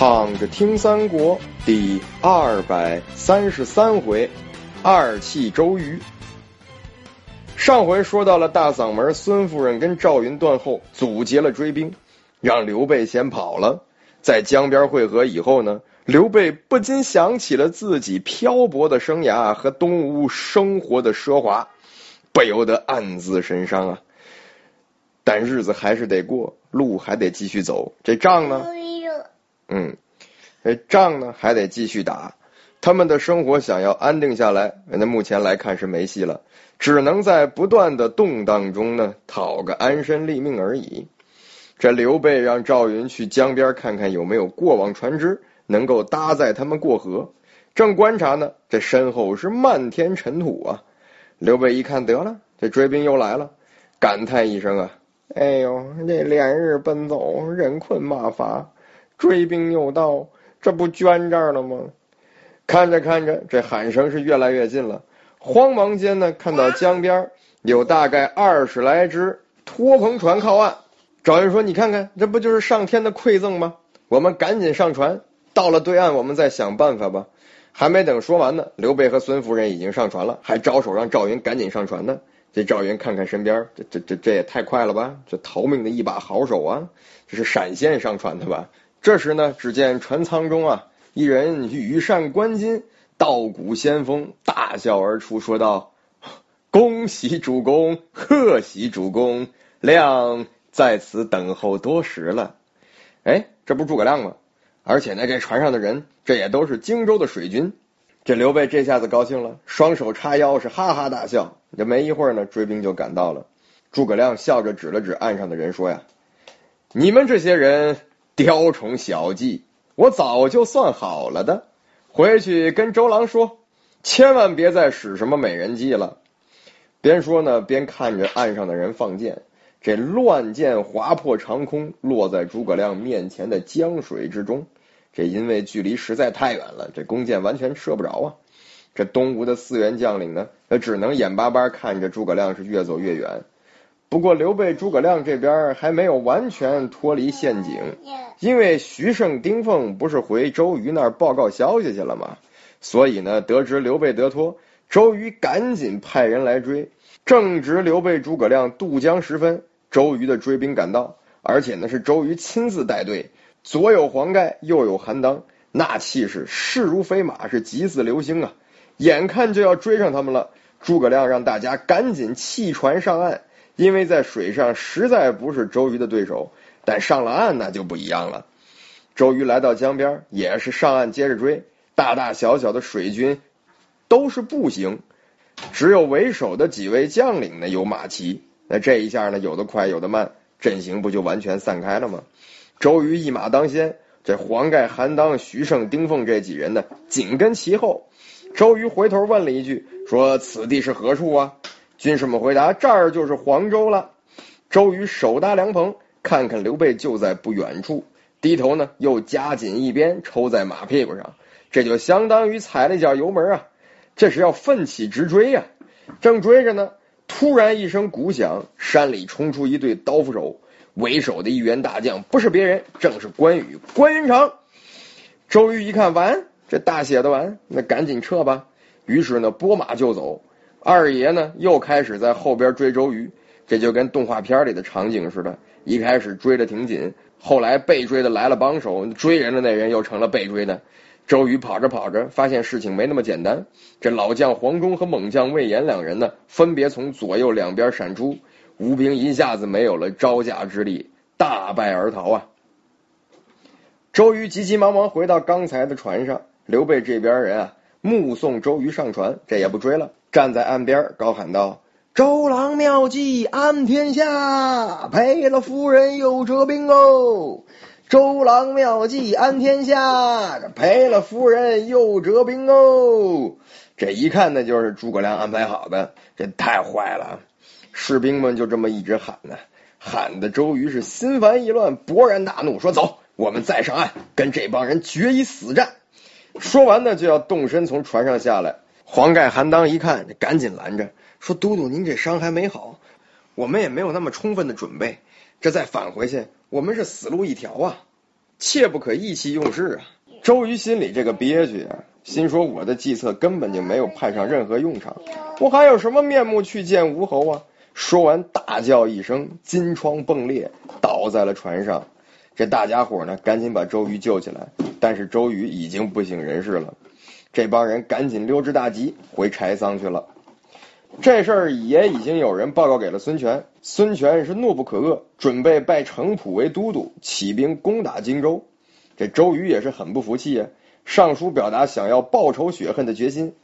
躺着听三国第二百三十三回，二气周瑜。上回说到了大嗓门孙夫人跟赵云断后，阻截了追兵，让刘备先跑了。在江边汇合以后呢，刘备不禁想起了自己漂泊的生涯和东吴生活的奢华，不由得暗自神伤啊。但日子还是得过，路还得继续走，这仗呢？嗯，这仗呢还得继续打，他们的生活想要安定下来，那目前来看是没戏了，只能在不断的动荡中呢讨个安身立命而已。这刘备让赵云去江边看看有没有过往船只能够搭载他们过河，正观察呢，这身后是漫天尘土啊！刘备一看，得了，这追兵又来了，感叹一声啊：“哎呦，这连日奔走，人困马乏。”追兵又到，这不捐这儿了吗？看着看着，这喊声是越来越近了。慌忙间呢，看到江边有大概二十来只拖篷船靠岸。赵云说：“你看看，这不就是上天的馈赠吗？我们赶紧上船，到了对岸，我们再想办法吧。”还没等说完呢，刘备和孙夫人已经上船了，还招手让赵云赶紧上船呢。这赵云看看身边，这这这这也太快了吧！这逃命的一把好手啊，这是闪现上船的吧？这时呢，只见船舱中啊，一人羽扇纶巾，道骨仙风，大笑而出，说道：“恭喜主公，贺喜主公，亮在此等候多时了。”哎，这不诸葛亮吗？而且呢，这船上的人，这也都是荆州的水军。这刘备这下子高兴了，双手叉腰，是哈哈大笑。这没一会儿呢，追兵就赶到了。诸葛亮笑着指了指岸上的人，说：“呀，你们这些人。”雕虫小技，我早就算好了的。回去跟周郎说，千万别再使什么美人计了。边说呢，边看着岸上的人放箭。这乱箭划破长空，落在诸葛亮面前的江水之中。这因为距离实在太远了，这弓箭完全射不着啊。这东吴的四员将领呢，那只能眼巴巴看着诸葛亮是越走越远。不过刘备、诸葛亮这边还没有完全脱离陷阱，因为徐盛、丁奉不是回周瑜那儿报告消息去了吗？所以呢，得知刘备得脱，周瑜赶紧派人来追。正值刘备、诸葛亮渡江时分，周瑜的追兵赶到，而且呢是周瑜亲自带队，左有黄盖，右有韩当，那气势势如飞马，是急似流星啊！眼看就要追上他们了，诸葛亮让大家赶紧弃船上岸。因为在水上实在不是周瑜的对手，但上了岸那就不一样了。周瑜来到江边，也是上岸接着追。大大小小的水军都是步行，只有为首的几位将领呢有马骑。那这一下呢，有的快，有的慢，阵型不就完全散开了吗？周瑜一马当先，这黄盖、韩当、徐盛、丁奉这几人呢紧跟其后。周瑜回头问了一句，说：“此地是何处啊？”军士们回答：“这儿就是黄州了。”周瑜手搭凉棚，看看刘备就在不远处，低头呢又夹紧一鞭抽在马屁股上，这就相当于踩了一脚油门啊！这是要奋起直追呀！正追着呢，突然一声鼓响，山里冲出一队刀斧手，为首的一员大将不是别人，正是关羽关云长。周瑜一看完，这大写的完，那赶紧撤吧。于是呢，拨马就走。二爷呢，又开始在后边追周瑜，这就跟动画片里的场景似的。一开始追的挺紧，后来被追的来了帮手，追人的那人又成了被追的。周瑜跑着跑着，发现事情没那么简单。这老将黄忠和猛将魏延两人呢，分别从左右两边闪出，吴兵一下子没有了招架之力，大败而逃啊！周瑜急急忙忙回到刚才的船上，刘备这边人啊，目送周瑜上船，这也不追了。站在岸边高喊道：“周郎妙计安天下，赔了夫人又折兵哦！周郎妙计安天下，赔了夫人又折兵哦！”这一看呢，就是诸葛亮安排好的，这太坏了！士兵们就这么一直喊呢，喊的周瑜是心烦意乱，勃然大怒，说：“走，我们再上岸，跟这帮人决一死战！”说完呢，就要动身从船上下来。黄盖、韩当一看，赶紧拦着，说：“都督，您这伤还没好，我们也没有那么充分的准备，这再返回去，我们是死路一条啊！”切不可意气用事啊！周瑜心里这个憋屈啊，心说我的计策根本就没有派上任何用场，我还有什么面目去见吴侯啊？说完，大叫一声，金疮迸裂，倒在了船上。这大家伙呢，赶紧把周瑜救起来，但是周瑜已经不省人事了。这帮人赶紧溜之大吉，回柴桑去了。这事儿也已经有人报告给了孙权，孙权是怒不可遏，准备拜程普为都督，起兵攻打荆州。这周瑜也是很不服气呀，上书表达想要报仇雪恨的决心。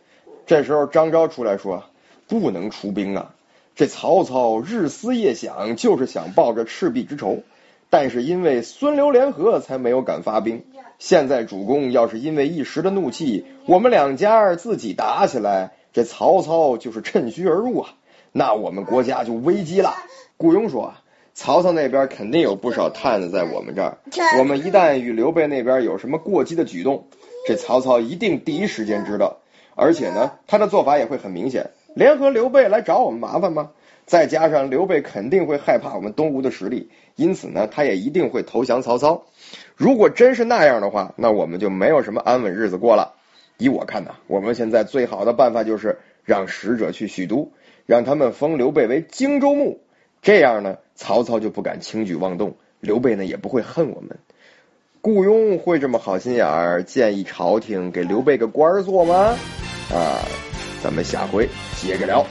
这时候张昭出来说：“不能出兵啊！这曹操日思夜想，就是想报这赤壁之仇，但是因为孙刘联合，才没有敢发兵。”现在主公要是因为一时的怒气，我们两家自己打起来，这曹操就是趁虚而入啊，那我们国家就危机了。顾雍说啊，曹操那边肯定有不少探子在我们这儿，我们一旦与刘备那边有什么过激的举动，这曹操一定第一时间知道，而且呢，他的做法也会很明显，联合刘备来找我们麻烦吗？再加上刘备肯定会害怕我们东吴的实力，因此呢，他也一定会投降曹操。如果真是那样的话，那我们就没有什么安稳日子过了。依我看呢，我们现在最好的办法就是让使者去许都，让他们封刘备为荆州牧，这样呢，曹操就不敢轻举妄动，刘备呢也不会恨我们。雇佣会这么好心眼儿，建议朝廷给刘备个官儿做吗？啊，咱们下回接着聊。